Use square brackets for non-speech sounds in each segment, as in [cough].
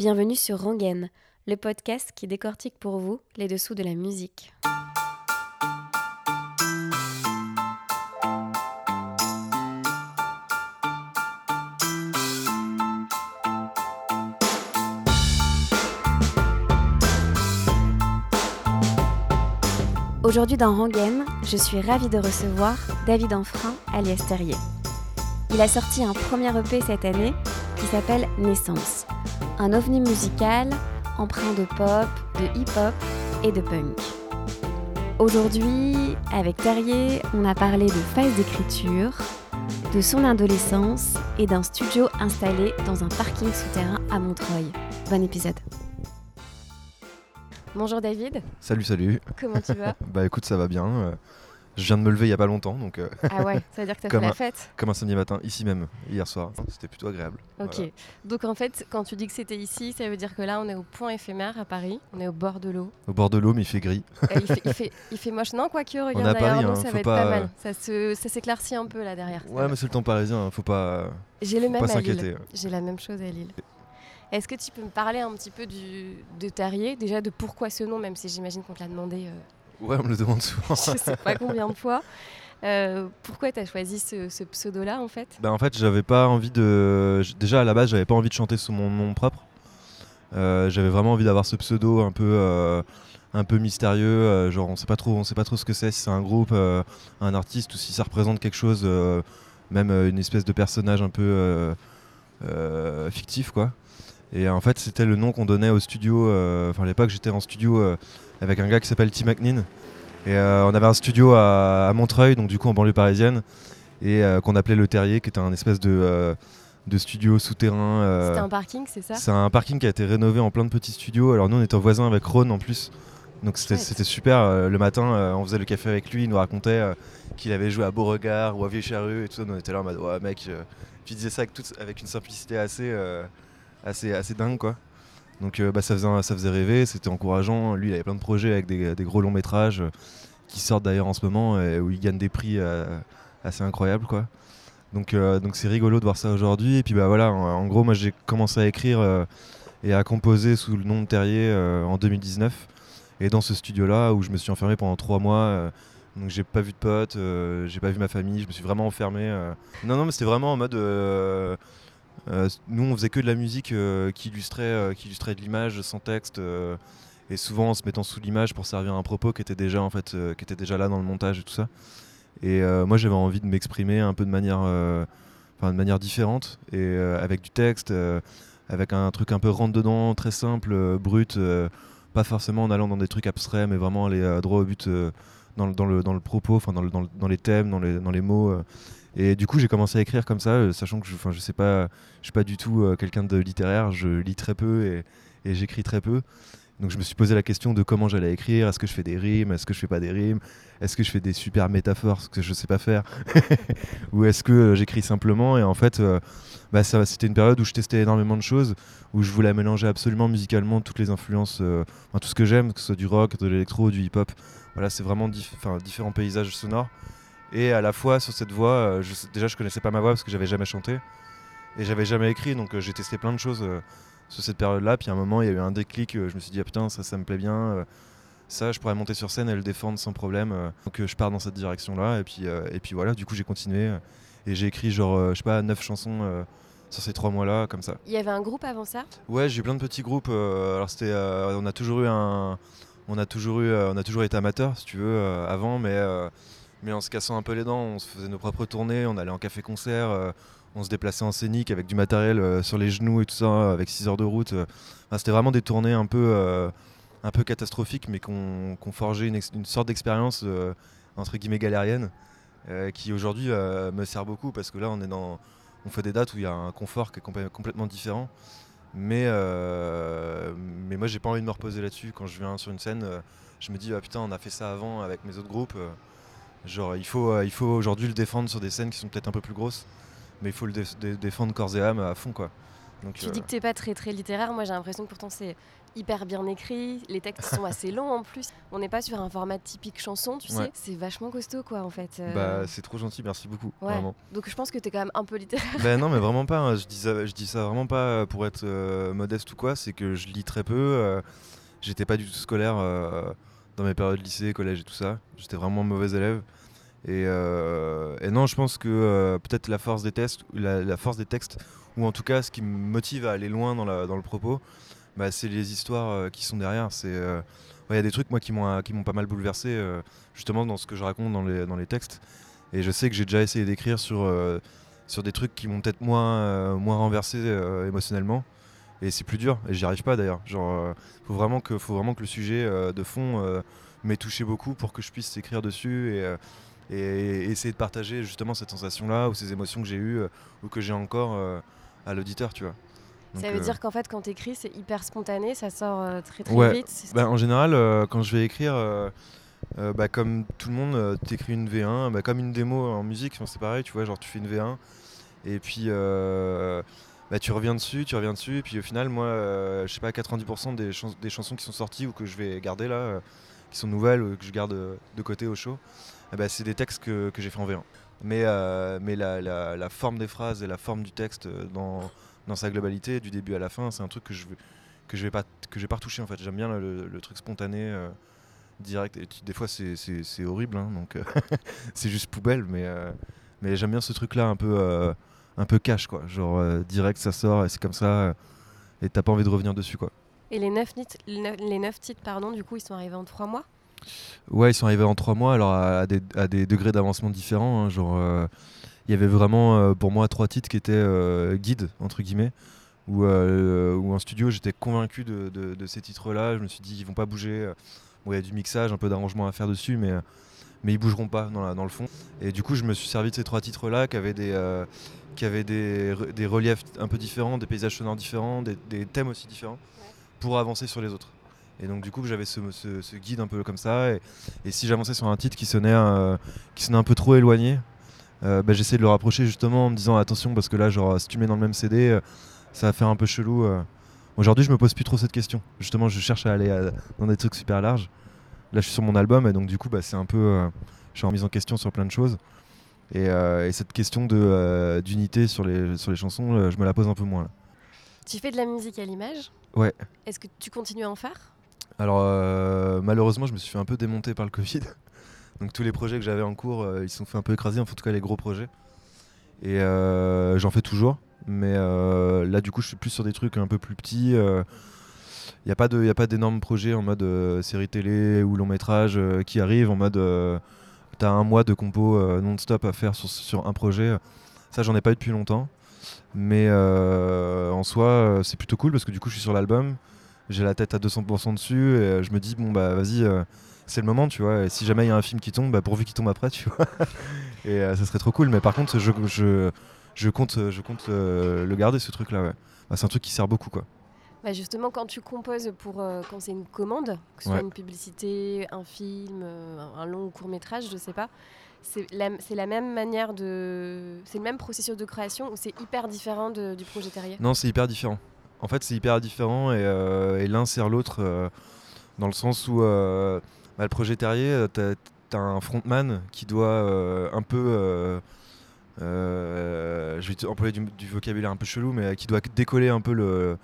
Bienvenue sur Rangen, le podcast qui décortique pour vous les dessous de la musique. Aujourd'hui dans Rangen, je suis ravie de recevoir David Enfrein alias Terrier. Il a sorti un premier EP cette année qui s'appelle Naissance un ovni musical empreint de pop, de hip-hop et de punk. Aujourd'hui, avec Terrier, on a parlé de phase d'écriture, de son adolescence et d'un studio installé dans un parking souterrain à Montreuil. Bon épisode. Bonjour David. Salut, salut. Comment tu vas? [laughs] Bah écoute, ça va bien. Euh, je viens de me lever il y a pas longtemps, donc. Euh, ah ouais, [laughs] ça veut dire que tu as fait la fête Comme un samedi matin, ici même, hier soir. C'était plutôt agréable. Ok. Donc en fait, quand tu dis que c'était ici, ça veut dire que là, on est au point éphémère à Paris. On est au bord de l'eau. Au bord de l'eau, mais il fait gris. il, fait, il, fait, il, fait, moche. Non, quoique, [laughs] regarde, on à Paris, hein, ça va être pas, mal. Ça, ça s'éclaircit un peu là derrière. Ouais, mais c'est le temps parisien, hein, faut pas. J'ai le même à Lille. J'ai la même chose à Lille. Est-ce que tu peux me parler un petit peu du, de Terrier, déjà de pourquoi ce nom, même si j'imagine qu'on te l'a demandé euh, Ouais, on me le demande souvent. je sais pas [laughs] combien de fois. Euh, pourquoi tu as choisi ce, pseudo-là en fait? Ben, En fait, j'avais pas envie de. Déjà à la base, j'avais pas envie de chanter sous mon nom propre. Euh, j'avais vraiment envie d'avoir ce pseudo un peu, euh, un peu mystérieux. genre, on sait pas trop, on sait pas trop ce que c'est, si c'est un groupe, un artiste ou si ça représente quelque chose, même une espèce de personnage un peu fictif, quoi. Et en fait, c'était le nom qu'on donnait au studio. Enfin, à l'époque, j'étais en studio avec un gars qui s'appelle Tim McNean. Et euh, on avait un studio à, Montreuil, donc du coup en banlieue parisienne, et euh, qu'on appelait Le Terrier, qui était un espèce de, euh, de studio souterrain. C'était un parking, c'est ça? C'est un parking qui a été rénové en plein de petits studios. Alors nous, on était voisins avec Rhône en plus. Donc c'était super. le matin, on faisait le café avec lui, il nous racontait qu'il avait joué à Beauregard ou à Vieux-Charrue et tout ça. On était là en mode, ouais, mec, puis il disait ça avec, avec une simplicité assez, assez, assez dingue, quoi. Donc bah, ça, faisait, ça faisait rêver, c'était encourageant. Lui, il avait plein de projets avec des, gros longs métrages qui sortent d'ailleurs en ce moment où il gagne des prix euh, assez incroyables quoi. Donc euh, donc c'est rigolo de voir ça aujourd'hui et puis bah voilà en, gros moi j'ai commencé à écrire euh, et à composer sous le nom de Terrier en 2019 et dans ce studio là où je me suis enfermé pendant trois mois donc j'ai pas vu de potes, j'ai pas vu ma famille, je me suis vraiment enfermé. Non non mais c'était vraiment en mode nous on faisait que de la musique qui illustrait qui illustrait de l'image sans texte et souvent en se mettant sous l'image pour servir un propos qui était déjà euh, là dans le montage et tout ça. Et euh, moi j'avais envie de m'exprimer un peu de manière euh, différente et avec du texte avec un truc un peu rentre dedans très simple brut pas forcément en allant dans des trucs abstraits mais vraiment aller droit au but dans, le, propos dans, les thèmes dans les mots et du coup j'ai commencé à écrire comme ça sachant que je, je sais pas suis pas du tout quelqu'un de littéraire. Je lis très peu et, j'écris très peu. Donc je me suis posé la question de comment j'allais écrire, est-ce que je fais des rimes, est-ce que je fais pas des rimes, est-ce que je fais des super métaphores, ce que je sais pas faire, [laughs] ou est-ce que euh, j'écris simplement? Et en fait, euh, bah, c'était une période où je testais énormément de choses, où je voulais mélanger absolument musicalement toutes les influences, euh, tout ce que j'aime, que ce soit du rock, de l'électro, du hip-hop. Voilà, c'est vraiment différents paysages sonores. Et à la fois sur cette voix, déjà je connaissais pas ma voix parce que j'avais jamais chanté et j'avais jamais écrit, donc j'ai testé plein de choses sur cette période-là. Puis à un moment, il y a eu un déclic. Euh, je me suis dit, ah, putain, ça, ça me plaît bien. Euh, ça, je pourrais monter sur scène et le défendre sans problème. Euh. Donc je pars dans cette direction-là. Et puis, et puis voilà, du coup, j'ai continué. Et j'ai écrit, genre, je sais pas, neuf chansons sur ces trois mois-là, comme ça. Il y avait un groupe avant ça? Ouais, j'ai eu plein de petits groupes. alors c'était, on a toujours eu un, on a toujours eu, on a toujours été amateur, si tu veux, avant, mais mais en se cassant un peu les dents, on se faisait nos propres tournées, on allait en café-concert, on se déplaçait en scénique avec du matériel euh, sur les genoux et tout ça, avec 6 heures de route. Euh. C'était vraiment des tournées un peu, euh, un peu catastrophiques, mais qu'on qu forgeait une, sorte d'expérience entre guillemets galérienne, qui aujourd'hui me sert beaucoup parce que là on est dans, on fait des dates où il y a un confort qui est complètement différent. Mais, mais moi j'ai pas envie de me reposer là-dessus. Quand je viens sur une scène, je me dis ah putain on a fait ça avant avec mes autres groupes. Genre il faut, il faut aujourd'hui le défendre sur des scènes qui sont peut-être un peu plus grosses mais il faut le défendre corps et âme à fond quoi. Donc, Tu euh, dis que t'es pas très très littéraire, moi j'ai l'impression que pourtant c'est hyper bien écrit, les textes sont [laughs] assez longs en plus. On n'est pas sur un format typique chanson, tu sais, c'est vachement costaud quoi en fait. euh. bah, c'est trop gentil, merci beaucoup. ouais. Vraiment. Donc je pense que t'es quand même un peu littéraire. Ben non, mais vraiment [laughs] pas. hein. Je, dis ça, je dis ça vraiment pas pour être euh, modeste ou quoi. C'est que je lis très peu. euh, J'étais pas du tout scolaire euh, dans mes périodes lycée, collège et tout ça. J'étais vraiment mauvais élève. Et, euh, et non, je pense que euh, peut-être la force des textes, la, la force des textes, ou en tout cas ce qui me motive à aller loin dans, le propos, bah, c'est les histoires euh, qui sont derrière. Il y a des trucs qui m'ont pas mal bouleversé justement dans ce que je raconte dans les textes. Et je sais que j'ai déjà essayé d'écrire sur des trucs qui m'ont peut-être moins moins renversé émotionnellement. Et c'est plus dur. Et j'y arrive pas d'ailleurs. Genre, euh, faut vraiment que faut vraiment que le sujet euh, de fond euh, m'ait touché beaucoup pour que je puisse écrire dessus et essayer de partager justement cette sensation-là ou ces émotions que j'ai eues euh, ou que j'ai encore euh, à l'auditeur, tu vois. ça veut euh, dire qu'en fait quand t'écris c'est hyper spontané, ça sort très très Ouais. vite. bah, en général, quand je vais écrire, bah, comme tout le monde, euh, t'écris une V1, bah, comme une démo en musique, c'est pareil, tu vois, genre tu fais une V1 et puis bah, tu reviens dessus, tu reviens dessus, et puis au final, moi, euh, je sais pas, 90% des, chans- des chansons qui sont sorties ou que je vais garder là, euh, qui sont nouvelles ou que je garde euh, de côté au show, bah, c'est des textes que, que j'ai fait en V1. Mais, euh, mais la, la- forme des phrases et la forme du texte dans, dans sa globalité, du début à la fin, c'est un truc que je que je vais pas que pas en fait j'aime bien le, truc spontané direct et des fois c'est- horrible hein, donc [laughs] c'est juste poubelle mais mais j'aime bien ce truc là un peu un peu cash quoi genre euh, direct ça sort et c'est comme ça euh, et t'as pas envie de revenir dessus quoi Et les neuf, nit- les neuf- les neuf titres, pardon, du coup ils sont arrivés en trois mois? Ouais, ils sont arrivés en trois mois, alors à, à des, à des degrés d'avancement différents. hein, genre, euh, il y avait vraiment euh, pour moi trois titres qui étaient guides entre guillemets, où, où en studio j'étais convaincu de, de- de ces titres-là. Je me suis dit ils vont pas bouger. Bon, il y a du mixage, un peu d'arrangement à faire dessus, mais mais ils bougeront pas dans, la- dans le fond. Et du coup, je me suis servi de ces trois titres-là qui avaient des euh, qui avaient des, des reliefs un peu différents, des paysages sonores différents, des, des thèmes aussi différents, pour avancer sur les autres. Et donc du coup j'avais ce, ce- ce guide un peu comme ça et, et si j'avançais sur un titre qui sonnait, euh, qui sonnait un peu trop éloigné, euh, bah, j'essayais de le rapprocher justement en me disant attention parce que là genre si tu mets dans le même CD euh, ça va faire un peu chelou. Aujourd'hui je me pose plus trop cette question. Justement je cherche à aller à- dans des trucs super larges. Là je suis sur mon album et donc du coup bah, c'est un peu... euh, je suis en mise en question sur plein de choses. Et, euh, et cette question de, euh, d'unité sur les, sur les chansons, je me la pose un peu moins. là. Tu fais de la musique à l'image? Ouais. Est-ce que tu continues à en faire? Alors malheureusement, je me suis fait un peu démonter par le Covid. [laughs] Donc tous les projets que j'avais en cours, euh, ils se sont fait un peu écraser, en tout cas les gros projets. Et euh, j'en fais toujours. Mais euh, là, du coup, je suis plus sur des trucs un peu plus petits. Il n'y a pas d'énormes projets en mode euh, série télé ou long métrage euh, qui arrivent en mode euh, t'as un mois de compo non-stop à faire sur, sur un projet. Ça, j'en ai pas eu depuis longtemps. Mais en soi, c'est plutôt cool parce que du coup, je suis sur l'album. J'ai la tête à 200% dessus et je me dis bon bah vas-y c'est le moment tu vois. Et si jamais il y a un film qui tombe bah pourvu qu'il tombe après tu vois. [laughs] Et ça serait trop cool. Mais par contre je, je, je compte je compte le garder ce truc là ouais. Bah, c'est un truc qui sert beaucoup quoi Bah justement, quand tu composes pour euh, quand c'est une commande, que ce soit une publicité, un film, euh, un long ou court métrage, je sais pas, c'est la, même manière de, c'est le même processus de création ou c'est hyper différent de- du projet Terrier? Non c'est hyper différent. En fait c'est hyper différent et, euh, et l'un sert l'autre dans le sens où bah, le projet Terrier t'as t'as un frontman qui doit un peu je vais employer du, du vocabulaire un peu chelou, mais qui doit décoller un peu le,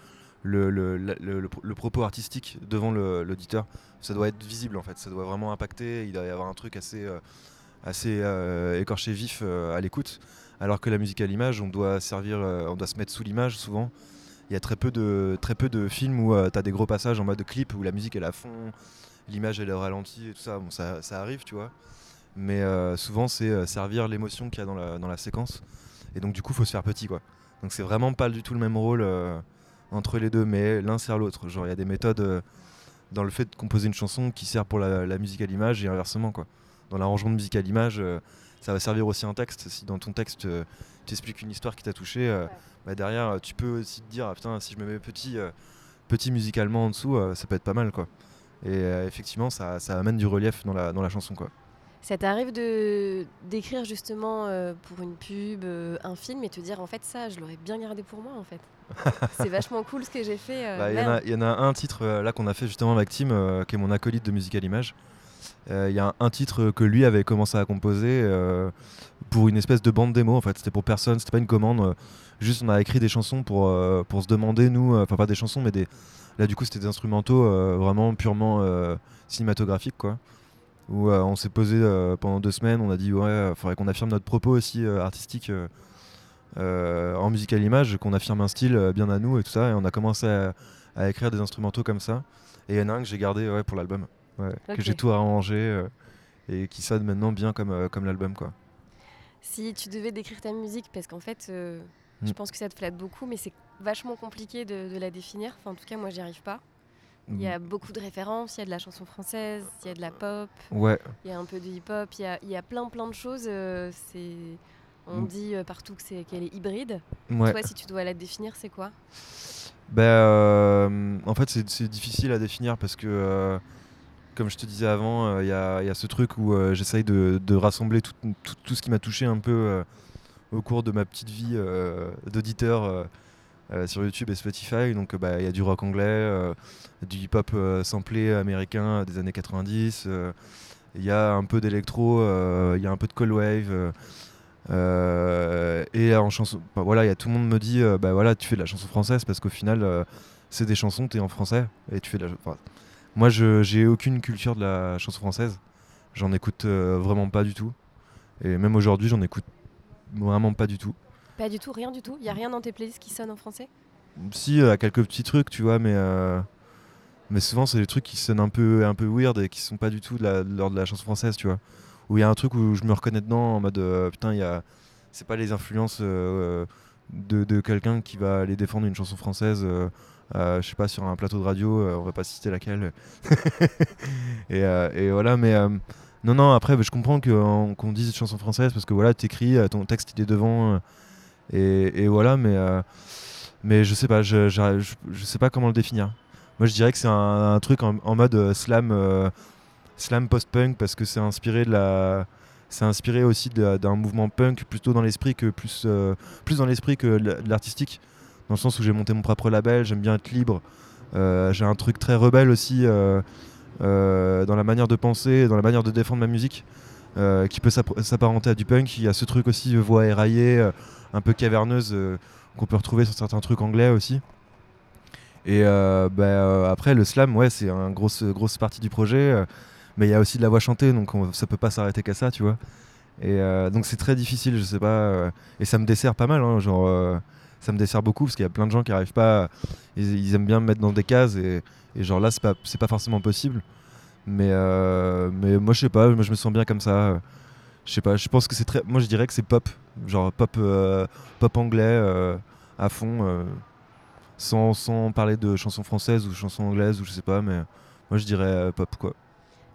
le, le, le- propos artistique devant l'auditeur. Ça doit être visible en fait, ça doit vraiment impacter, il doit y avoir un truc assez, euh, assez euh, écorché vif euh, à l'écoute. Alors que la musique à l'image, on doit on doit se mettre sous l'image souvent. Il y a très peu de, très peu de films où tu as des gros passages en mode clip où la musique est à fond, l'image elle est au ralenti et tout ça. Bon, ça, ça arrive, tu vois. Mais souvent c'est servir l'émotion qu'il y a dans la, dans la séquence. Et donc du coup faut se faire petit quoi. Donc c'est vraiment pas du tout le même rôle entre les deux, mais l'un sert l'autre. Genre il y a des méthodes euh, dans le fait de composer une chanson qui sert pour la, la musique à l'image et inversement quoi. Dans l'arrangement de musique à l'image, euh, ça va servir aussi un texte. Si dans ton texte euh, tu expliques une histoire qui t'a touché, Ouais. bah, derrière tu peux aussi te dire ah, putain si je me mets petit, petit musicalement en dessous, ça peut être pas mal quoi. Et effectivement ça, ça amène du relief dans la, dans la chanson quoi. Ça t'arrive de d'écrire justement euh, pour une pub, euh, un film et te dire en fait ça, je l'aurais bien gardé pour moi en fait. [laughs] c'est vachement cool ce que j'ai fait. euh, Bah, Il y, en a- il y en a un titre là qu'on a fait justement avec Tim, qui est mon acolyte de musique à l'image. Il y a un, titre que lui avait commencé à composer pour une espèce de bande démo en fait. C'était pour personne, c'était pas une commande. juste on a écrit des chansons pour, pour se demander nous, enfin pas des chansons mais des. Là du coup c'était des instrumentaux vraiment purement cinématographiques quoi. Où euh, on s'est posé euh, pendant deux semaines, on a dit ouais, euh, faudrait qu'on affirme notre propos aussi euh, artistique. en musique à l'image, qu'on affirme un style bien à nous et tout ça, et on a commencé à, à écrire des instrumentaux comme ça. Et il y en a un que j'ai gardé ouais, pour l'album, ouais, que j'ai tout arrangé et qui sonne maintenant bien comme, comme l'album quoi. Si tu devais décrire ta musique, parce qu'en fait, je Mm. pense que ça te flatte beaucoup, mais c'est vachement compliqué de, de la définir. Enfin, en tout cas, moi, j'y arrive pas. Il y a beaucoup de références, il y a de la chanson française, il y a de la pop, Ouais, il y a un peu de hip-hop, il y a, il y a plein plein de choses. euh, c'est, on Mm. dit euh, partout que c'est qu'elle est hybride. ouais. Toi, si tu dois la définir, c'est quoi? Ben, euh, en fait, c'est difficile à définir parce que, comme je te disais avant, il y, a, il y a ce truc où j'essaye de, de rassembler tout, tout- tout ce qui m'a touché un peu au cours de ma petite vie d'auditeur euh, sur YouTube et Spotify. Donc, euh, bah, il y a du rock anglais, euh, du hip-hop samplé américain des années 90. euh, Il y a un peu d'électro, il y a un peu de cold wave. et en chanson, bah voilà, il y a tout le monde me dit, bah voilà, tu fais de la chanson française parce qu'au final, c'est des chansons, t'es en français et tu fais de la. moi, je j'ai aucune culture de la chanson française. J'en écoute vraiment pas du tout. Et même aujourd'hui, j'en écoute vraiment pas du tout. Pas du tout, rien du tout. Il y a rien dans tes playlists qui sonne en français Si, euh, quelques petits trucs, tu vois, mais euh, mais souvent c'est des trucs qui sonnent un peu un peu weird et qui sont pas du tout de la, de la chanson française, tu vois. Où il y a un truc où je me reconnais dedans en mode euh, putain, il c'est pas les influences de, quelqu'un qui va aller défendre une chanson française. je sais pas sur un plateau de radio, on va pas citer laquelle. [laughs] et, et voilà, mais non non après, je comprends qu'on dise chanson française parce que voilà, t'écris, ton texte il est devant et, voilà, mais euh, mais je sais pas, je, je, sais pas comment le définir. Moi, je dirais que c'est un, truc en, mode euh, slam, euh, slam post-punk parce que c'est inspiré de la, c'est inspiré aussi d'un mouvement punk plutôt dans l'esprit que plus, plus dans l'esprit que l'artistique, dans le sens où j'ai monté mon propre label, j'aime bien être libre. J'ai un truc très rebelle aussi dans la manière de penser, dans la manière de défendre ma musique, qui peut s'app- s'apparenter à du punk. Il y a ce truc aussi, voix éraillée, un peu caverneuse, euh, qu'on peut retrouver sur certains trucs anglais aussi. Et euh, bah, euh, après, le slam, ouais, c'est une grosse, grosse partie du projet. mais il y a aussi de la voix chantée, donc on- ça peut pas s'arrêter qu'à ça, tu vois. Et donc c'est très difficile, je sais pas. et ça me dessert pas mal, hein, genre. ça me dessert beaucoup parce qu'il y a plein de gens qui arrivent pas. Ils, aiment bien me mettre dans des cases et, genre là, c'est pas, pas forcément possible. Mais, mais moi, je sais pas, je me sens bien comme ça. Je sais pas, je pense que c'est très. Moi, je dirais que c'est pop, genre pop, euh, pop anglais euh, à fond, euh, sans, sans parler de chansons françaises ou chansons anglaises ou je sais pas, mais moi je dirais pop quoi.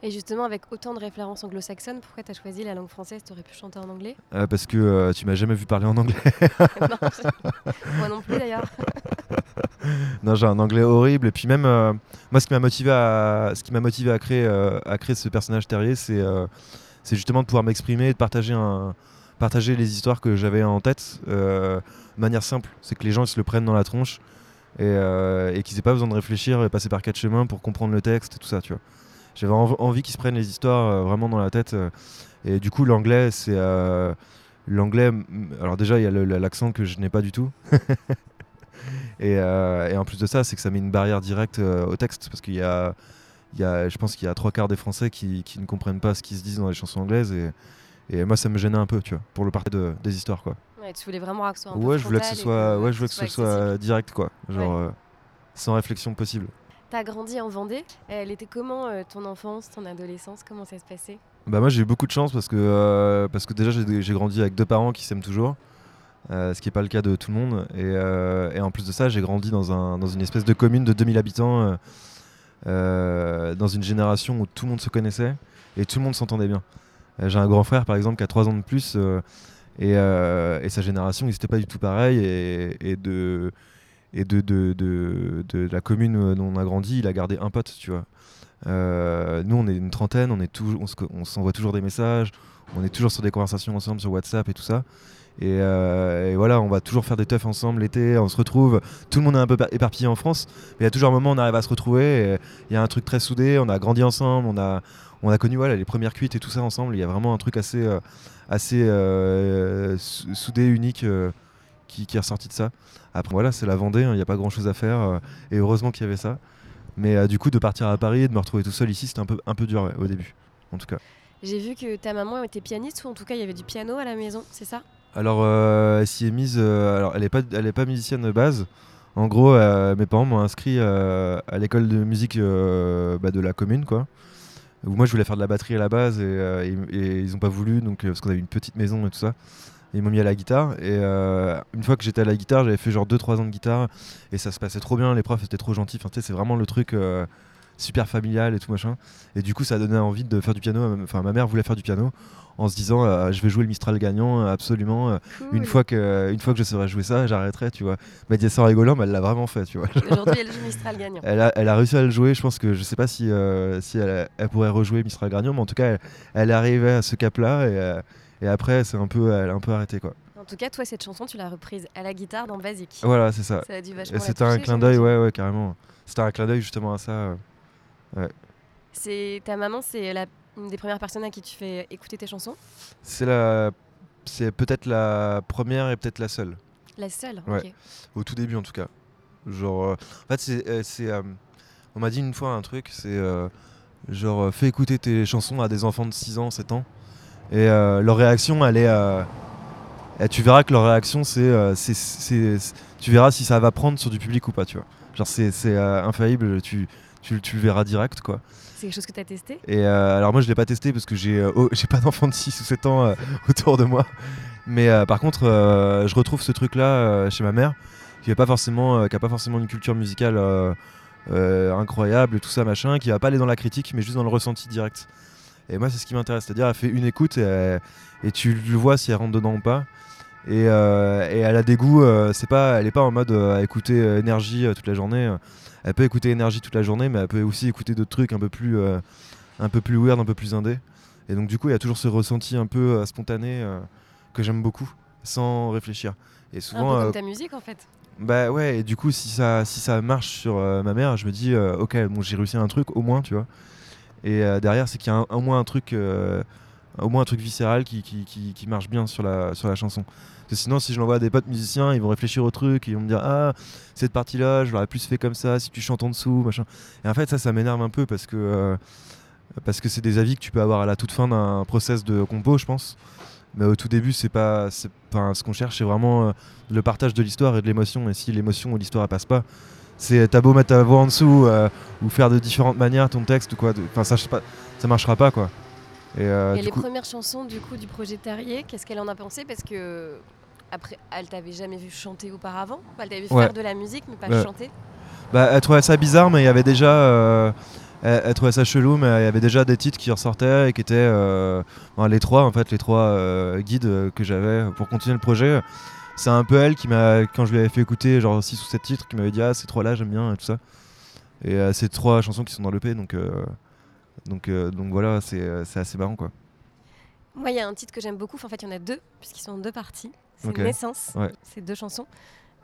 Et justement, avec autant de références anglo-saxonnes, pourquoi tu as choisi la langue française? Tu aurais pu chanter en anglais? Parce que tu m'as jamais vu parler en anglais. [laughs] Non, je- Moi non plus d'ailleurs. [laughs] non, j'ai un anglais horrible. Et puis même, moi, ce qui m'a motivé à, ce qui m'a motivé à créer, à créer ce personnage terrier, c'est, c'est justement de pouvoir m'exprimer, et de partager un, partager les histoires que j'avais en tête euh, de manière simple. C'est que les gens ils se le prennent dans la tronche et, euh, et qu'ils aient pas besoin de réfléchir et passer par quatre chemins pour comprendre le texte et tout ça, tu vois. J'avais env- envie qu'ils se prennent les histoires euh, vraiment dans la tête. et du coup, l'anglais, c'est l'anglais. Alors déjà, il y a l'accent que je n'ai pas du tout. [laughs] Et, et en plus de ça, c'est que ça met une barrière directe au texte parce qu'il y a, y a, je pense qu'il y a trois quarts des Français qui, qui ne comprennent pas ce qui se dit dans les chansons anglaises et, et moi ça me gênait un peu, tu vois, pour le partage de, des histoires quoi. Ouais, tu voulais vraiment que ce soit un peu Ouais, je voulais que ce soit, ouais, je voulais que ce soit direct quoi, genre Ouais. euh, sans réflexion possible. T'as grandi en Vendée. Elle était comment euh, ton enfance, ton adolescence? Comment ça se passait? Bah moi j'ai eu beaucoup de chance parce que, euh, parce que déjà j'ai grandi avec deux parents qui s'aiment toujours, euh, ce qui n'est pas le cas de tout le monde. Et, et en plus de ça, j'ai grandi dans, un, dans une espèce de commune de 2000 habitants, dans une génération où tout le monde se connaissait et tout le monde s'entendait bien. Euh, j'ai un grand frère par exemple qui a 3 ans de plus euh, et, euh, sa génération n'était pas du tout pareil et, de... la commune où on a grandi, il a gardé un pote, tu vois. Euh, nous, on est une trentaine, on s'envoie toujours des messages, on est toujours sur des conversations ensemble sur WhatsApp et tout ça. Et, euh, voilà, on va toujours faire des teufs ensemble l'été, on se retrouve. Tout le monde est un peu éparpillé en France, mais il y a toujours un moment où on arrive à se retrouver. Il y a un truc très soudé, on a grandi ensemble, on a, on a connu voilà, les premières cuites et tout ça ensemble. Il y a vraiment un truc assez, euh, assez soudé, unique qui, qui, est ressorti de ça. Après, voilà, c'est la Vendée, hein, il n'y a pas grand chose à faire, et heureusement qu'il y avait ça. Mais euh, du coup, de partir à Paris et de me retrouver tout seul ici, c'était un peu, un peu dur au début, en tout cas. J'ai vu que ta maman était pianiste, ou en tout cas, il y avait du piano à la maison, c'est ça? Alors, euh, elle s'y est mise. Euh, alors, elle n'est pas, pas musicienne de base. En gros, mes parents m'ont inscrit à l'école de musique bah, de la commune, quoi. moi, je voulais faire de la batterie à la base et, ils n'ont pas voulu, donc, parce qu'on avait une petite maison et tout ça. Ils m'ont mis à la guitare et euh, une fois que j'étais à la guitare, j'avais fait genre 2-3 ans de guitare et ça se passait trop bien. Les profs étaient trop gentils. C'est vraiment le truc euh, super familial et tout machin. Et du coup, ça a donné envie de faire du piano. Enfin, ma mère voulait faire du piano en se disant euh, je vais jouer le Mistral gagnant absolument. Une fois que une fois que je saurais jouer ça, j'arrêterai, tu vois. Mais rigolant, mais elle l'a vraiment fait, tu vois. Aujourd'hui, elle joue Mistral gagnant. Elle a, elle a réussi à le jouer. Je pense que je sais pas si si elle, elle, pourrait rejouer Mistral gagnant, mais en tout cas, elle, elle est arrivée à ce cap-là et et après, c'est un peu, elle a un peu arrêté quoi. En tout cas, toi, cette chanson, tu l'as reprise à la guitare dans Basic. Voilà, c'est ça. Ça. C'était un clin d'œil, ouais, ouais, carrément. C'était un clin d'œil justement à ça. Euh, ouais. C'est ta maman, c'est la une des premières personnes à qui tu fais écouter tes chansons. C'est la, c'est peut-être la première et peut-être la seule. La seule. Ouais. Au tout début, en tout cas. Genre, euh, en fait, c'est, euh, on m'a dit une fois un truc, c'est genre, fais écouter tes chansons à des enfants de 6 ans, 7 ans. Et euh, leur réaction, elle est. Euh, tu verras que leur réaction, euh, c'est, tu verras si ça va prendre sur du public ou pas, tu vois. Genre, c'est, infaillible, tu, tu, tu, le verras direct, quoi. C'est quelque chose que tu as testé? Et alors, moi, je l'ai pas testé parce que j'ai, [laughs] j'ai pas d'enfants de 6 ou 7 ans [laughs] autour de moi. Mais par contre, je retrouve ce truc-là chez ma mère, qui n'a pas, forcément, pas forcément une culture musicale incroyable, tout ça, machin, qui va pas aller dans la critique, mais juste dans le ressenti direct. Et moi, c'est ce qui m'intéresse. C'est-à-dire, elle fait une écoute et, tu le vois si elle rentre dedans ou pas. Et, euh, elle a des goûts. Euh, c'est pas, elle est pas en mode euh, à écouter énergie toute la journée. Elle peut écouter énergie toute la journée, mais elle peut aussi écouter d'autres trucs un peu plus, un peu plus weird, un peu plus indé. Et donc, du coup, il y a toujours ce ressenti un peu spontané que j'aime beaucoup, sans réfléchir. Et souvent, un peu comme ta musique en fait. Bah ouais, et du coup, si ça, si ça marche sur ma mère, je me dis, ok, bon, j'ai réussi un truc au moins, tu vois. Et euh, derrière, c'est qu'il y a au moins un truc, euh, au moins un truc viscéral qui, qui, qui, marche bien sur la, sur la chanson. Parce que sinon, si je l'envoie à des potes musiciens, ils vont réfléchir au truc, ils vont me dire Ah, cette partie-là, je l'aurais plus fait comme ça, si tu chantes en dessous, machin. Et en fait, ça, ça m'énerve un peu parce que euh, c'est des avis que tu peux avoir à la toute fin d'un process de compo, je pense. Mais au tout début, c'est pas, ce qu'on cherche, c'est vraiment le partage de l'histoire et de l'émotion. Et si l'émotion ou l'histoire elle passe pas, c'est t'as beau mettre ta voix en dessous euh, ou faire de différentes manières ton texte ou quoi, enfin ça ça marchera pas quoi. Et, euh, les premières chansons du coup du projet Terrier, qu'est-ce qu'elle en a pensé? Parce que après, elle t'avait jamais vu chanter auparavant. Elle t'avait vu faire de la musique, mais pas chanter. Bah, elle trouvait ça bizarre, mais il y avait déjà. Euh, elle, trouvait ça chelou, mais il y avait déjà des titres qui ressortaient et qui étaient les trois en fait, les trois guides que j'avais pour continuer le projet c'est un peu elle qui m'a, quand je lui avais fait écouter genre 6 ou 7 titres, qui m'avait dit Ah, ces trois-là, j'aime bien et tout ça. Et euh, ces trois chansons qui sont dans l'EP, donc, euh, donc, euh, donc voilà, c'est, assez marrant quoi. Moi, il y a un titre que j'aime beaucoup, en fait, il y en a deux, puisqu'ils sont en deux parties. C'est Naissance, c'est deux chansons.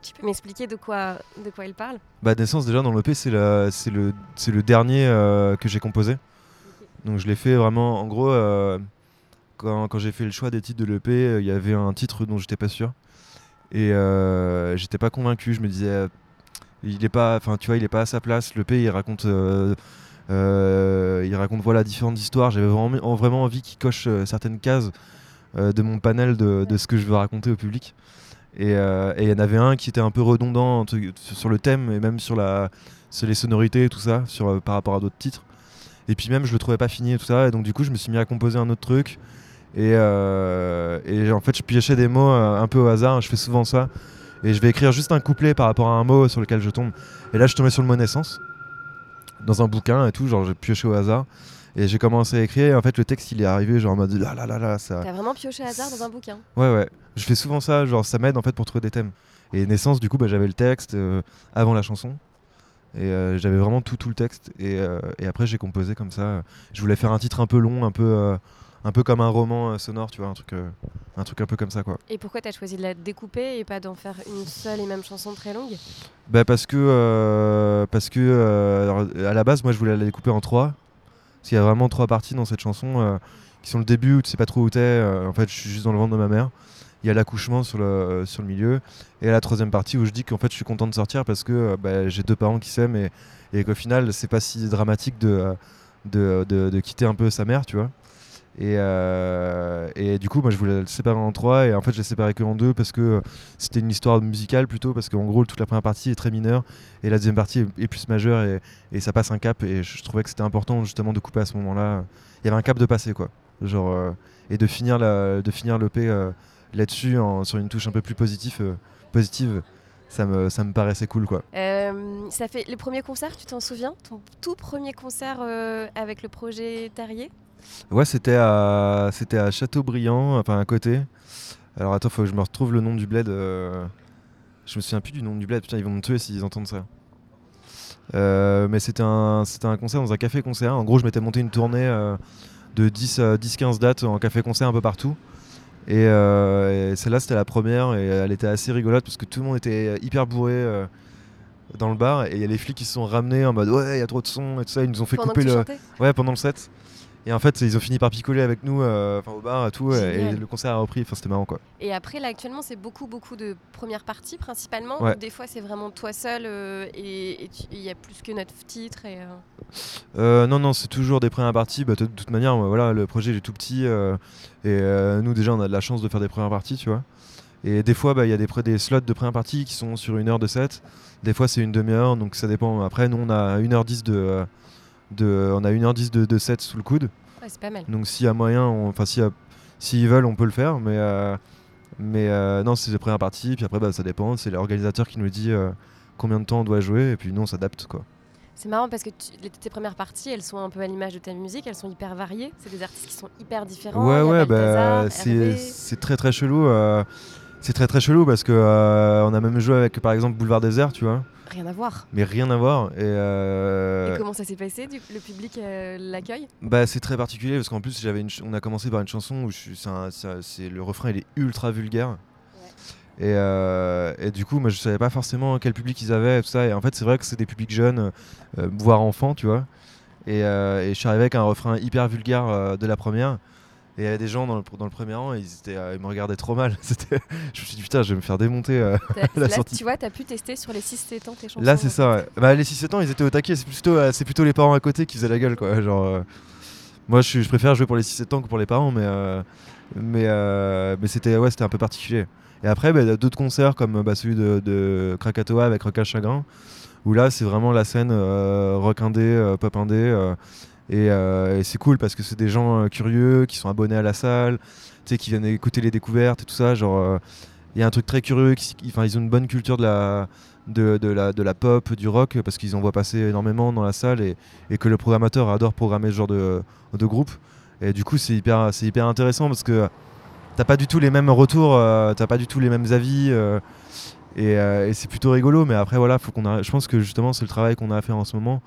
Tu peux m'expliquer de quoi, de quoi ils parlent? Bah, Naissance, déjà, dans l'EP, c'est, le, dernier que j'ai composé. Donc je l'ai fait vraiment, en gros, quand, quand j'ai fait le choix des titres de l'EP, il y avait un titre dont j'étais pas sûr. Et euh, j'étais pas convaincu. Je me disais, euh, il est pas, enfin, tu vois, il est pas à sa place. Le P, il raconte. Euh, il raconte voilà différentes histoires. J'avais vraiment, vraiment envie qu'il coche certaines cases de mon panel de, de, ce que je veux raconter au public. Et il y en avait un qui était un peu redondant sur le thème et même sur, la, sur les sonorités et tout ça, par rapport à d'autres titres. Et puis même, je le trouvais pas fini et tout ça. Et donc, du coup, je me suis mis à composer un autre truc. Euh, et, en fait, je piochais des mots euh, un peu au hasard. Je fais souvent ça. Et je vais écrire juste un couplet par rapport à un mot sur lequel je tombe. Et là, je tombais sur le mot naissance dans un bouquin et tout. Genre, j'ai pioché au hasard. Et j'ai commencé à écrire. Et en fait, le texte, il est arrivé genre en mode là là là là. Ça... T'as vraiment pioché au hasard dans un bouquin? Ouais, ouais. Je fais souvent ça. Genre, ça m'aide en fait pour trouver des thèmes. Et Naissance, du coup, bah, j'avais le texte avant la chanson. Et j'avais vraiment tout, tout le texte. Et, et après, j'ai composé comme ça. Je voulais faire un titre un peu long, un peu un peu comme un roman euh, sonore, tu vois, un truc, euh, un truc un peu comme ça, quoi. Et pourquoi tu as choisi de la découper et pas d'en faire une seule et même chanson très longue? Bah parce que, euh, parce que à la base, moi, je voulais la découper en trois. Parce qu'il y a vraiment trois parties dans cette chanson qui sont le début où tu sais pas trop où t'es. en fait, je suis juste dans le ventre de ma mère. Il y a l'accouchement sur le, sur le milieu. Et la troisième partie où je dis qu'en fait, je suis content de sortir parce que bah, j'ai deux parents qui s'aiment et, et qu'au final, c'est pas si dramatique de, de, de, quitter un peu sa mère, tu vois. Et, euh, et, du coup, moi, je voulais le séparer en trois. Et en fait, je l'ai séparé que en deux parce que c'était une histoire musicale plutôt. Parce qu'en gros, toute la première partie est très mineure et la deuxième partie est, plus majeure et, ça passe un cap. Et je, trouvais que c'était important justement de couper à ce moment-là. Il y avait un cap de passer, quoi. Genre, euh, et de finir, la, de finir euh, là-dessus sur une touche un peu plus positive. positive ça me, ça me paraissait cool quoi. ça fait le premier concert, tu t'en souviens? Ton tout premier concert avec le projet Terrier? Ouais, c'était à, c'était à Châteaubriand, enfin à côté. Alors attends, faut que je me retrouve le nom du bled. Euh, je me souviens plus du nom du bled, putain, ils vont me tuer s'ils entendent ça. Euh, mais c'était un, c'était un concert dans un café-concert. En gros, je m'étais monté une tournée euh, de 10-15 dates en café-concert un peu partout. Et, celle-là, c'était la première et elle était assez rigolote parce que tout le monde était hyper bourré dans le bar et il y a les flics qui se sont ramenés en mode ouais, il y a trop de son et tout ça. Ils nous ont fait couper le. Ouais, pendant le set. Et en fait, ils ont fini par picoler avec nous euh, au bar et tout. Et le concert a repris. Enfin, c'était marrant quoi. Et après, là, actuellement, c'est beaucoup, beaucoup de premières parties principalement. Des fois, c'est vraiment toi seul euh, et il y a plus que neuf titres. Et, euh. non, non, c'est toujours des premières parties. Bah, de toute manière, voilà, le projet il est tout petit. et nous, déjà, on a de la chance de faire des premières parties, tu vois. Et des fois, bah, il y a des, des slots de première partie qui sont sur une heure de set. Des fois, c'est une demi-heure. Donc, ça dépend. Après, nous, on a 1h10 de on a 1h10 de, de set sous le coude. c'est pas mal. Donc s'il y a moyen, enfin s'ils veulent, on peut le faire. Mais, euh, mais euh, non, c'est la première partie. Puis après, bah, ça dépend. C'est l'organisateur qui nous dit euh, combien de temps on doit jouer. Et puis nous, on s'adapte. quoi. C'est marrant parce que tes premières parties, elles sont un peu à l'image de ta musique, elles sont hyper variées. C'est des artistes qui sont hyper différents. Ouais, ouais, bah, c'est très très chelou. C'est très très chelou parce que on a même joué avec par exemple Boulevard Désert, tu vois. Rien à voir. Mais rien à voir. Et, euh, comment ça s'est passé Le public euh, l'accueille Bah c'est très particulier parce qu'en plus j'avais on a commencé par une chanson où c'est le refrain il est ultra vulgaire. Et, euh, et, du coup, moi, je savais pas forcément quel public ils avaient, tout ça. Et en fait, c'est vrai que c'est des publics jeunes, voire enfants, tu vois. Et, et, je suis arrivé avec un refrain hyper vulgaire de la première. Et il y avait des gens dans le, dans le premier rang et ils, étaient, euh, ils me regardaient trop mal. [laughs] je me suis dit, putain, je vais me faire démonter euh, [laughs] la là, Tu vois, tu as pu tester sur les 6-7 ans tes chansons. Là, c'est ça, ouais. Bah, les 6-7 ans, ils étaient au taquet. C'est plutôt, euh, c'est plutôt les parents à côté qui faisaient la gueule, quoi. Genre, moi, je, je, préfère jouer pour les 6-7 ans que pour les parents, mais, mais, mais c'était ouais, un peu particulier. Et après, bah, d'autres concerts comme bah, celui de, de, Krakatoa avec Roca Chagrin, où là, c'est vraiment la scène rock indé, pop indé euh, et, c'est cool parce que c'est des gens euh, curieux qui sont abonnés à la salle, qui viennent écouter les découvertes et tout ça. Genre, euh, il y a un truc très curieux. Ils ont une bonne culture de la, de, la, pop, du rock, parce qu'ils en voient passer énormément dans la salle et, que le programmateur adore programmer ce genre de, de groupe. Et du coup, c'est hyper, c'est hyper intéressant parce que t'as pas du tout les mêmes retours, t'as pas du tout les mêmes avis. et, et c'est plutôt rigolo. Mais après, voilà, faut qu'on je pense que justement, c'est le travail qu'on a à faire en ce moment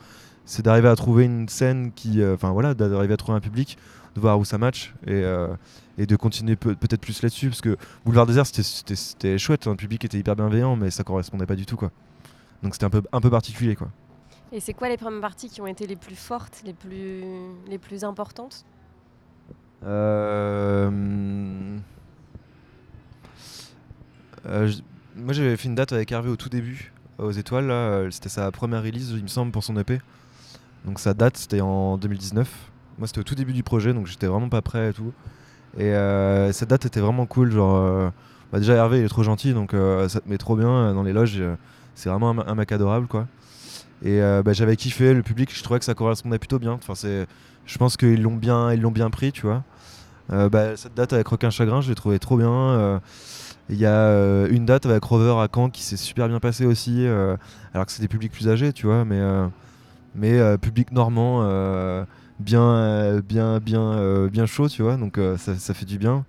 c'est d'arriver à trouver une scène qui, euh, enfin voilà, d'arriver à trouver un public, de voir où ça match et, euh, et de continuer peut-être plus là-dessus parce que Boulevard Désert c'était chouette, un hein, public était hyper bienveillant mais ça correspondait pas du tout quoi. Donc c'était un peu, un peu particulier quoi. Et c'est quoi les premières parties qui ont été les plus fortes, les plus, les plus importantes? Euh, Moi j'avais fait une date avec Hervé au tout début, aux étoiles, c'était sa première release il me semble pour son EP. Donc ça date, c'était en 2019. Moi c'était au tout début du projet, donc j'étais vraiment pas prêt et tout. Et euh, cette date était vraiment cool, genre... Euh, bah déjà Hervé il est trop gentil, donc euh, ça te met trop bien dans les loges. c'est vraiment un, mec adorable quoi. Et bah, j'avais kiffé le public, je trouvais que ça correspondait plutôt bien. Enfin, c'est, je pense qu'ils l'ont bien, ils l'ont bien pris, tu vois. Bah, cette date avec Requin Chagrin, je l'ai trouvé trop bien. Il y a une date avec Rover à Caen qui s'est super bien passée aussi, alors que c'est des publics plus âgés, tu vois. Mais mais euh, public normand, euh, bien, euh, bien, bien, bien chaud, tu vois, donc ça, ça, fait du bien.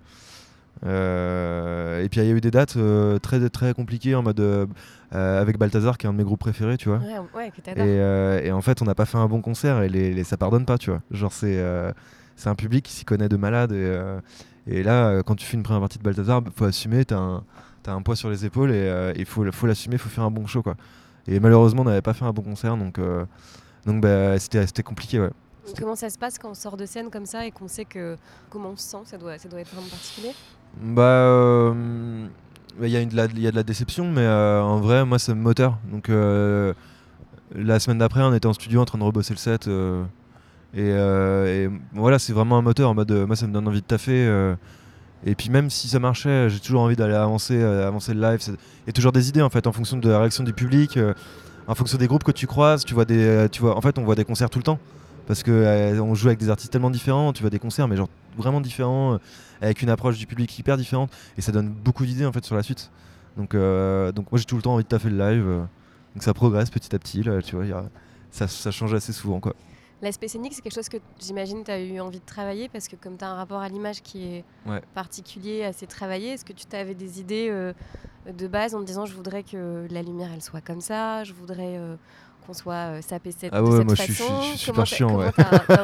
et puis il y a eu des dates très très compliquées en mode avec Balthazar qui est un de mes groupes préférés, tu vois. Ouais, que et, et, en fait, on n'a pas fait un bon concert et les, ça pardonne pas, tu vois. Genre c'est c'est un public qui s'y connaît de malade et, et là, quand tu fais une première partie de Balthazar, faut assumer, t'as un t'as un poids sur les épaules et il faut faut l'assumer, il faut faire un bon show quoi. Et malheureusement, on n'avait pas fait un bon concert, donc, donc bah, c'était compliqué. Ouais. Comment ça se passe quand on sort de scène comme ça et qu'on sait que comment on se sent Ça doit, ça doit être vraiment particulier? Bah. Euh, bah il y, a de la, y a de la déception, mais euh, en vrai, moi, c'est moteur. Donc, la semaine d'après, on était en studio en train de rebosser le set. Et, et, voilà, c'est vraiment un moteur en mode moi, ça me donne envie de taffer. Et puis même si ça marchait, j'ai toujours envie d'aller avancer, euh, avancer le live. Il y a toujours des idées en fait en fonction de la réaction du public, euh, en fonction des groupes que tu croises. Tu vois des, euh, en fait, on voit des concerts tout le temps parce que on joue avec des artistes tellement différents. Tu vois des concerts, mais genre vraiment différents, avec une approche du public hyper différente, et ça donne beaucoup d'idées en fait sur la suite. Donc, donc moi j'ai tout le temps envie de taffer le live. donc ça progresse petit à petit. Ça, change assez souvent. L'aspect scénique, c'est quelque chose que j'imagine tu as eu envie de travailler parce que comme tu as un rapport à l'image qui est particulier, assez travaillé, est-ce que tu avais des idées euh, de base en te disant je voudrais que la lumière elle soit comme ça, je voudrais euh, qu'on soit euh, sapé cette, ah ouais, de cette moi façon? je suis, super chiant. Ouais.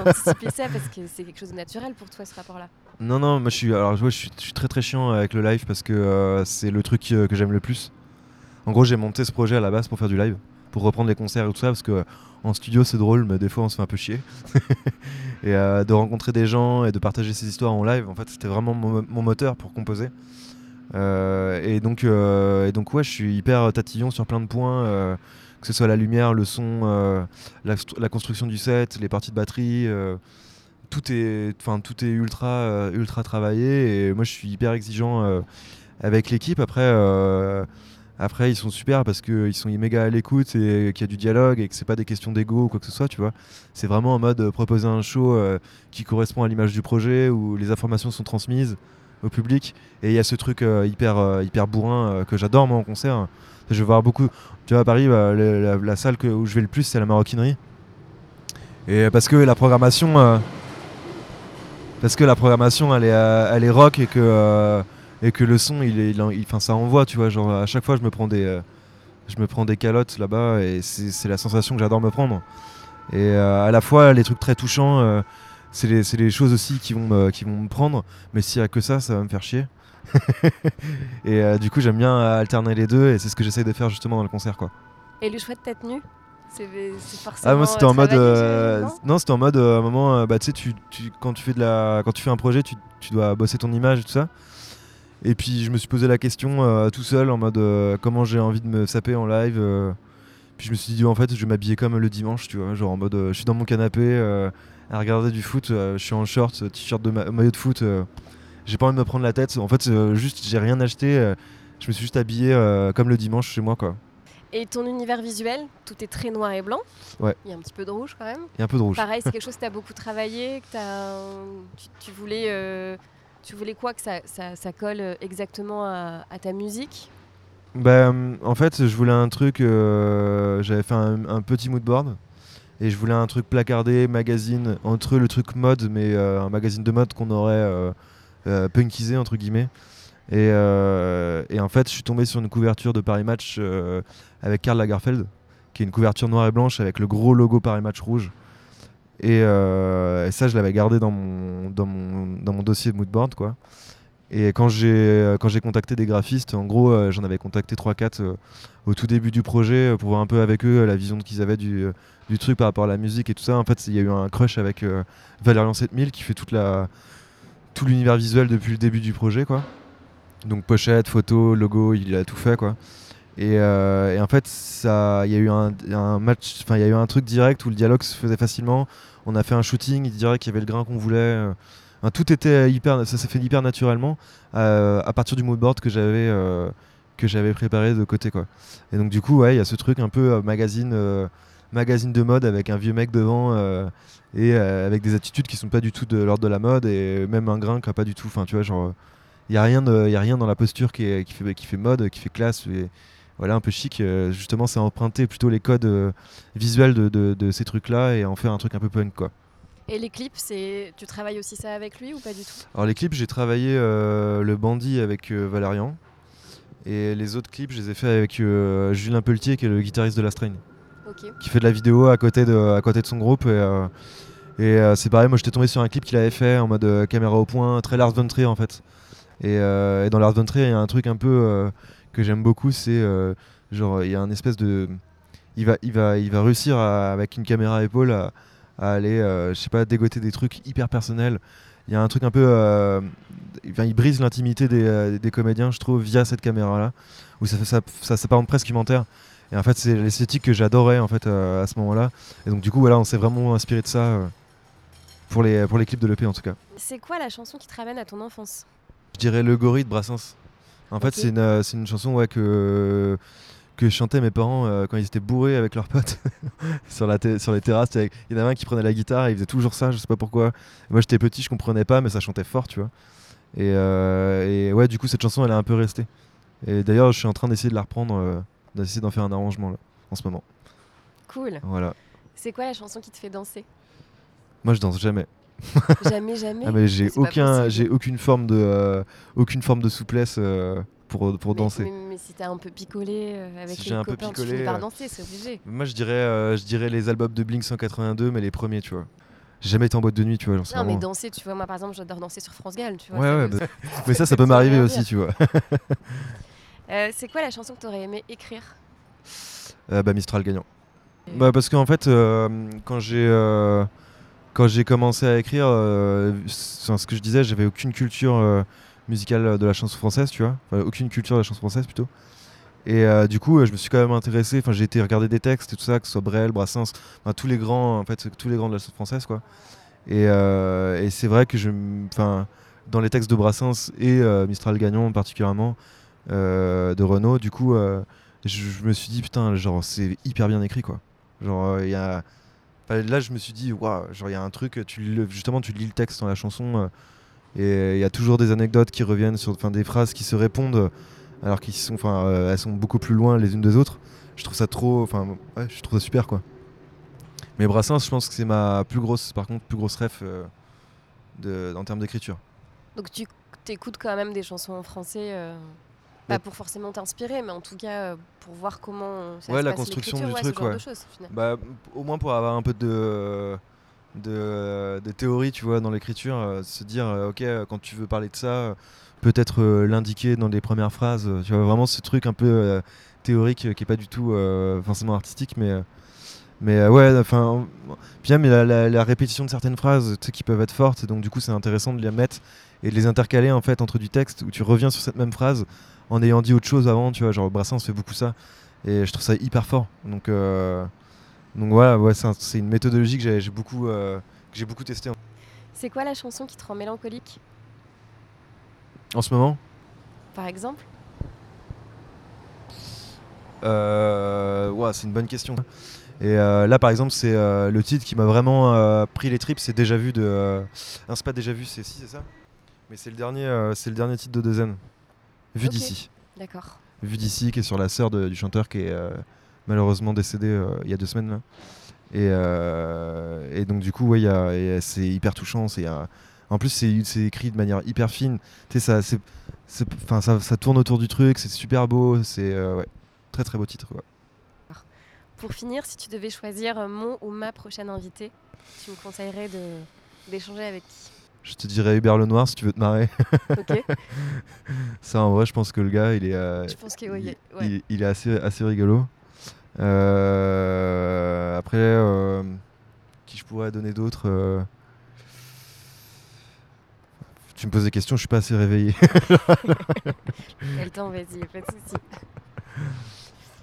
Anticipé ça? Parce que c'est quelque chose de naturel pour toi ce rapport-là Non, non, moi je suis, alors, je, suis, je suis très très chiant avec le live parce que c'est le truc que j'aime le plus. En gros, j'ai monté ce projet à la base pour faire du live, pour reprendre les concerts et tout ça parce que en studio c'est drôle mais des fois on se fait un peu chier. [laughs] Et euh, de rencontrer des gens et de partager ces histoires en live en fait c'était vraiment mon, moteur pour composer. Euh, et donc euh, et donc ouais je suis hyper tatillon sur plein de points que ce soit la lumière le son la, construction du set les parties de batterie tout est enfin tout est ultra ultra travaillé. Et moi je suis hyper exigeant avec l'équipe. Après après, ils sont super parce qu'ils sont méga à l'écoute et qu'il y a du dialogue et que c'est pas des questions d'ego ou quoi que ce soit, tu vois. C'est vraiment en mode euh, proposer un show euh, qui correspond à l'image du projet où les informations sont transmises au public. Et il y a ce truc euh, hyper, hyper bourrin que j'adore moi en concert. Je vais voir beaucoup. Tu vois, à Paris, bah, la, salle où je vais le plus, c'est la maroquinerie. Et parce que la programmation. parce que la programmation, elle est, elle est rock et que et que le son il est il, ça envoie tu vois genre à chaque fois je me prends des euh, je me prends des calottes là-bas et c'est la sensation que j'adore me prendre. Et euh, à la fois les trucs très touchants euh, c'est les, les, choses aussi qui vont me, qui vont me prendre. Mais s'il y a que ça ça va me faire chier. [laughs] Et du coup j'aime bien alterner les deux et c'est ce que j'essaye de faire justement dans le concert quoi. Et le choix de tête nue c'est forcément ah moi c'était en mode non, c'était en mode à un moment bah tu sais tu, quand tu fais de la quand tu fais un projet tu, tu dois bosser ton image et tout ça et puis je me suis posé la question euh, tout seul en mode euh, comment j'ai envie de me saper en live. Euh. puis je me suis dit en fait je vais m'habiller comme le dimanche, tu vois, genre en mode je suis dans mon canapé à regarder du foot, je suis en short, t-shirt de maillot de foot, j'ai pas envie de me prendre la tête. En fait juste j'ai rien acheté, je me suis juste habillé comme le dimanche chez moi quoi. Et ton univers visuel, tout est très noir et blanc. Ouais. Il y a un petit peu de rouge quand même. Il y a un peu de rouge. Pareil, c'est [laughs] quelque chose que tu as beaucoup travaillé, que as, tu, voulais tu voulais quoi que ça, colle euh, exactement à, ta musique? Ben, En fait, je voulais un truc. Euh, j'avais fait un, petit moodboard. Et je voulais un truc placardé, magazine, entre le truc mode, mais euh, un magazine de mode qu'on aurait punkisé, entre guillemets. Et, et, en fait, je suis tombé sur une couverture de Paris Match avec Karl Lagerfeld, qui est une couverture noire et blanche avec le gros logo Paris Match rouge. Euh, et, ça, je l'avais gardé dans mon, dans, mon, dans mon dossier de moodboard. Quoi. Et quand j'ai, j'ai contacté des graphistes, en gros, euh, j'en avais contacté 3-4 euh, au tout début du projet pour voir un peu avec eux la vision qu'ils avaient du, du, truc par rapport à la musique et tout ça. En fait, il y a eu un crush avec Valérian 7000 qui fait toute la, tout l'univers visuel depuis le début du projet. Quoi. Donc pochette, photo, logo, il a tout fait. Quoi. Et, en fait, il y a eu un, match, enfin il y a eu un truc direct où le dialogue se faisait facilement on a fait un shooting, il dirait qu'il y avait le grain qu'on voulait. Euh. tout était hyper, ça s'est fait hyper naturellement euh, à partir du moodboard que j'avais euh, que j'avais préparé de côté quoi. Et donc du coup ouais, il y a ce truc un peu magazine magazine de mode avec un vieux mec devant et avec des attitudes qui sont pas du tout de l'ordre de la mode et même un grain qui a pas du tout. Tu vois genre il y a rien a rien dans la posture qui, fait qui fait mode, qui fait classe. Voilà, un peu chic. Euh, justement, c'est emprunter plutôt les codes euh, visuels de, ces trucs-là et en faire un truc un peu punk, quoi. Et les clips, c'est tu travailles aussi ça avec lui ou pas du tout? Alors les clips, j'ai travaillé euh, le bandit avec euh, Valérian. Et les autres clips, je les ai fait avec euh, Julien Pelletier, qui est le guitariste de la Strain, qui fait de la vidéo à côté de, à côté de son groupe. Et, et, c'est pareil, moi j'étais tombé sur un clip qu'il avait fait en mode caméra au point, très Lars von Trier en fait. Et, et dans Lars von Trier, il y a un truc un peu que j'aime beaucoup, c'est euh, genre il y a un espèce de, il va, il va, il va réussir à- avec une caméra à épaule à, à aller, euh, je sais pas, dégoter des trucs hyper personnels. Il y a un truc un peu, euh, il brise l'intimité des, des comédiens, je trouve, via cette caméra-là, où ça, ça, ça s'apparente presque documentaire. Et en fait, c'est l'esthétique que j'adorais en fait euh, à ce moment-là. Et donc du coup, voilà, on s'est vraiment inspiré de ça euh, pour les pour les clips de l'EP en tout cas. C'est quoi la chanson qui te ramène à ton enfance? Je dirais Le Gorille de Brassens. En fait, c'est une, euh, c'est une chanson ouais, que, que chantaient mes parents euh, quand ils étaient bourrés avec leurs potes [laughs] sur, la sur les terrasses. avec- Il y en avait un qui prenait la guitare et il faisait toujours ça, je sais pas pourquoi. Moi, j'étais petit, je comprenais pas, mais ça chantait fort, tu vois. Et, euh, et ouais, du coup, cette chanson, elle est un peu restée. Et d'ailleurs, je suis en train d'essayer de la reprendre, euh, d'essayer d'en faire un arrangement là, en ce moment. Cool. Voilà. C'est quoi la chanson qui te fait danser? Moi, je danse jamais. [laughs] Jamais, jamais. Ah, mais j'ai pas aucun, j'ai aucune forme de, euh, aucune forme de souplesse euh, pour, pour Mais- danser. Mais, mais si t'as un peu picolé euh, avec Si les j'ai un peu copains, tu picolé, finis par danser, c'est obligé. Moi, je dirais, euh, je dirais les albums de Blink 182, mais les premiers, tu vois. J'ai jamais été en boîte de nuit, tu vois. Non, mais danser, tu vois, moi par exemple, j'adore danser sur France Gall, tu vois. Ouais, ouais, bah, [laughs] mais ça, ça peut m'arriver aussi, tu vois. [laughs] Euh, c'est quoi la chanson que t'aurais aimé écrire? Euh, bah, Mistral gagnant. Bah, parce qu'en fait, euh, quand j'ai euh, quand j'ai commencé à écrire, euh, ce que je disais, j'avais aucune culture euh, musicale de la chanson française, tu vois. Aucune culture de la chanson française plutôt. Et euh, du coup, euh, je me suis quand même intéressé. Enfin, j'ai été regarder des textes et tout ça, que ce soit Brel, Brassens, tous les grands, en fait, tous les grands de la chanson française, quoi. Et, euh, c'est vrai que je, enfin, dans les textes de Brassens et euh, Mistral gagnant particulièrement euh, de Renaud, du coup, euh, je, je me suis dit putain, genre c'est hyper bien écrit, quoi. Genre il y a, enfin, là, je me suis dit waouh, genre il y a un truc, tu justement, tu lis le texte dans la chanson. euh, et il y a toujours des anecdotes qui reviennent sur enfin, des phrases qui se répondent alors qu'elles sont, euh, elles sont beaucoup plus loin les unes des autres. Je trouve ça trop, enfin, ouais, je trouve ça super quoi. Mais Brassens, je pense que c'est ma plus grosse, par contre, plus grosse ref euh, de, en termes d'écriture. Donc tu t'écoutes quand même des chansons en français, pas pour forcément t'inspirer, mais en tout cas euh, pour voir comment ça Ouais, se la passe construction du ouais, truc, ce genre ouais. de choses, finalement. Bah, au moins pour avoir un peu de, de, de théorie, tu vois, dans l'écriture, euh, se dire, euh, ok, euh, quand tu veux parler de ça, euh, peut-être euh, l'indiquer dans les premières phrases, euh, tu vois, vraiment ce truc un peu euh, théorique euh, qui est pas du tout euh, forcément artistique, mais, euh, mais euh, ouais, enfin, puis même la, la- la répétition de certaines phrases, tu sais, qui peuvent être fortes, et donc du coup, c'est intéressant de les mettre et de les intercaler en fait entre du texte où tu reviens sur cette même phrase en ayant dit autre chose avant, tu vois, genre Brassens fait beaucoup ça, et je trouve ça hyper fort, donc. euh, donc voilà, ouais, c'est un- c'est une méthodologie que j'ai beaucoup, euh, que j'ai beaucoup testé en, C'est quoi la chanson qui te rend mélancolique, en ce moment? par exemple? Euh, ouais, c'est une bonne question. Et euh, là, par exemple, c'est euh, le titre qui m'a vraiment euh, pris les tripes. C'est déjà vu de. Non, c'est pas déjà vu, c'est si, c'est ça? Mais c'est le dernier, c'est le dernier titre de Dezen. Vu d'ici. D'accord. Vu d'ici, qui est sur la sœur de- du chanteur qui est malheureusement décédé il y a deux semaines là. Et, euh, et donc du coup, ouais, y a- c'est hyper touchant. C'est en plus c'est écrit de manière hyper fine. Tu sais, ça, c'est, c'est- enfin, ça, ça tourne autour du truc. C'est super beau. C'est euh, ouais, très très beau titre. quoi. Pour finir, si tu devais choisir mon ou ma prochaine invitée, tu me conseillerais d'échanger avec qui? Je te dirais Hubert Lenoir si tu veux te marrer. [laughs] Ok. Ça, en vrai, je pense que le gars, il est, euh, Je pense il, ouais. il- il est assez, assez rigolo. Euh, après, euh, qui je pourrais donner d'autres euh, Tu me poses des questions, je suis pas assez réveillé. [laughs] Quel temps, vas-y, pas de soucis.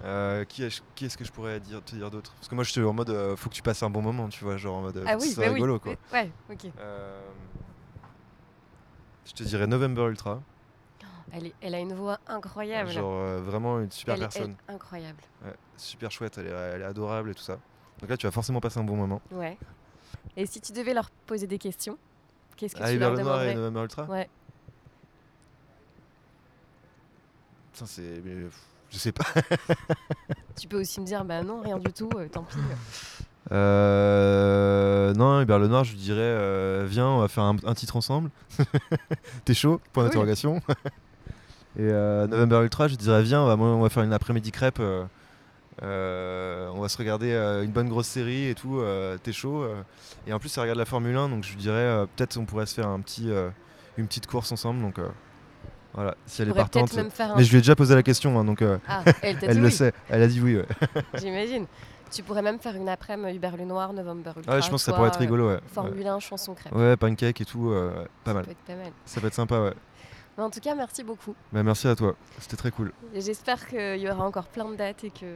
Euh, qui est-ce qui que je pourrais dire, te dire d'autre? Parce que moi, je suis en mode, euh, faut que tu passes un bon moment, tu vois, genre en mode, euh, Ah oui, ce soit bah rigolo, oui. quoi. Ouais, ok. Euh, je te dirais November Ultra, Elle, est- elle a une voix incroyable. genre euh, vraiment une super elle, est- personne. elle- incroyable. Ouais, super chouette, elle est, elle est adorable et tout ça. Donc là, tu vas forcément passer un bon moment. Ouais. Et si tu devais leur poser des questions, qu'est-ce que Ah, tu leur Lenoir et demanderais? November Ultra? Ouais. Putain, c'est. Je sais pas. [laughs] Tu peux aussi me dire, bah non, rien du tout, euh, tant pis. Euh, non, Hubert Lenoir, je lui dirais Viens, on va faire un, un titre ensemble. [laughs] T'es chaud? Point d'interrogation. [laughs] Et euh, November Ultra, je dirais Viens, on va, on va faire une après-midi crêpe. euh, euh, on va se regarder euh, une bonne grosse série et tout. euh, T'es chaud euh. Et en plus, ça regarde la Formule 1, donc je lui dirais euh, peut-être on pourrait se faire un petit, euh, une petite course ensemble. Donc euh, voilà, si elle est partante. un. Mais je lui ai déjà posé la question, hein, donc euh, Ah, elle [laughs] le oui, sait. Elle a dit oui. ouais. [laughs] j'imagine. Tu pourrais même faire une après-midi Hubert Lenoir, November Ultra. Ouais, je pense que ça pourrait être euh, rigolo. Ouais, Formule 1, chanson crêpe. ouais. Pancake et tout, euh, pas Ça mal. peut être pas mal. Ça peut être sympa, ouais. Mais en tout cas, merci beaucoup. Bah, merci à toi, c'était très cool. J'espère qu'il y aura encore plein de dates et que.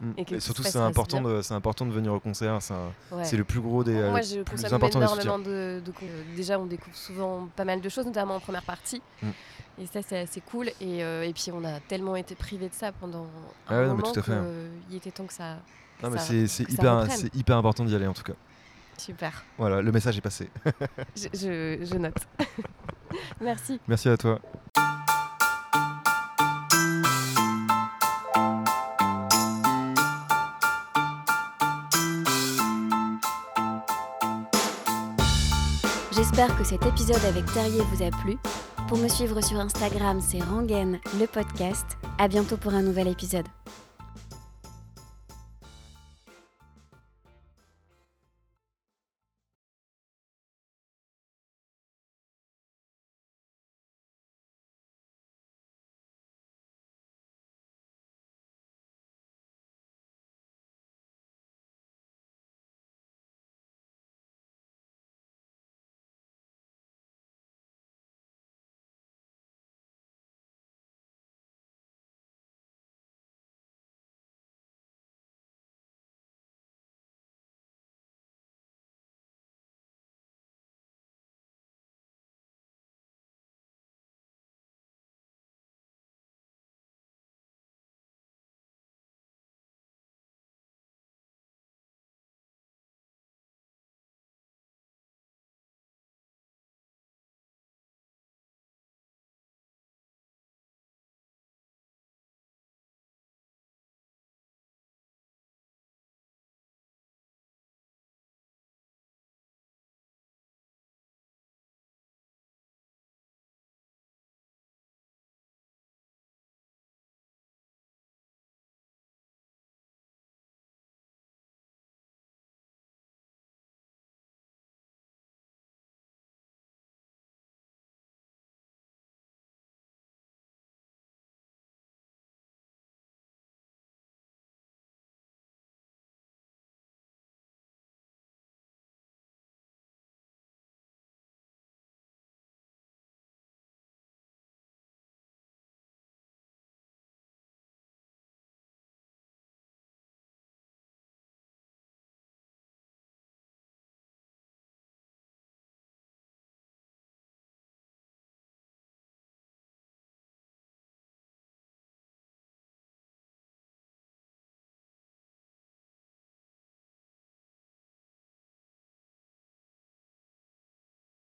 Mm. Et que surtout, c'est important, de, important de venir au concert. C'est, Ouais. le plus gros des. euh, Moi, je plus consomme important énormément de, de co- Déjà, on découvre souvent pas mal de choses, notamment en première partie. Mm. Et ça, c'est assez cool. Et, euh, et puis, on a tellement été privés de ça pendant un Ah ouais, moment tout à fait, hein. qu'il était temps que ça. que Non, mais ça- c'est, hyper, important d'y aller en tout cas. Super. Voilà, le message est passé. [laughs] Je, je- je note. [laughs] Merci. Merci à toi. J'espère que cet épisode avec Terrier vous a plu. Pour me suivre sur Instagram, c'est Rangen le podcast. À bientôt pour un nouvel épisode.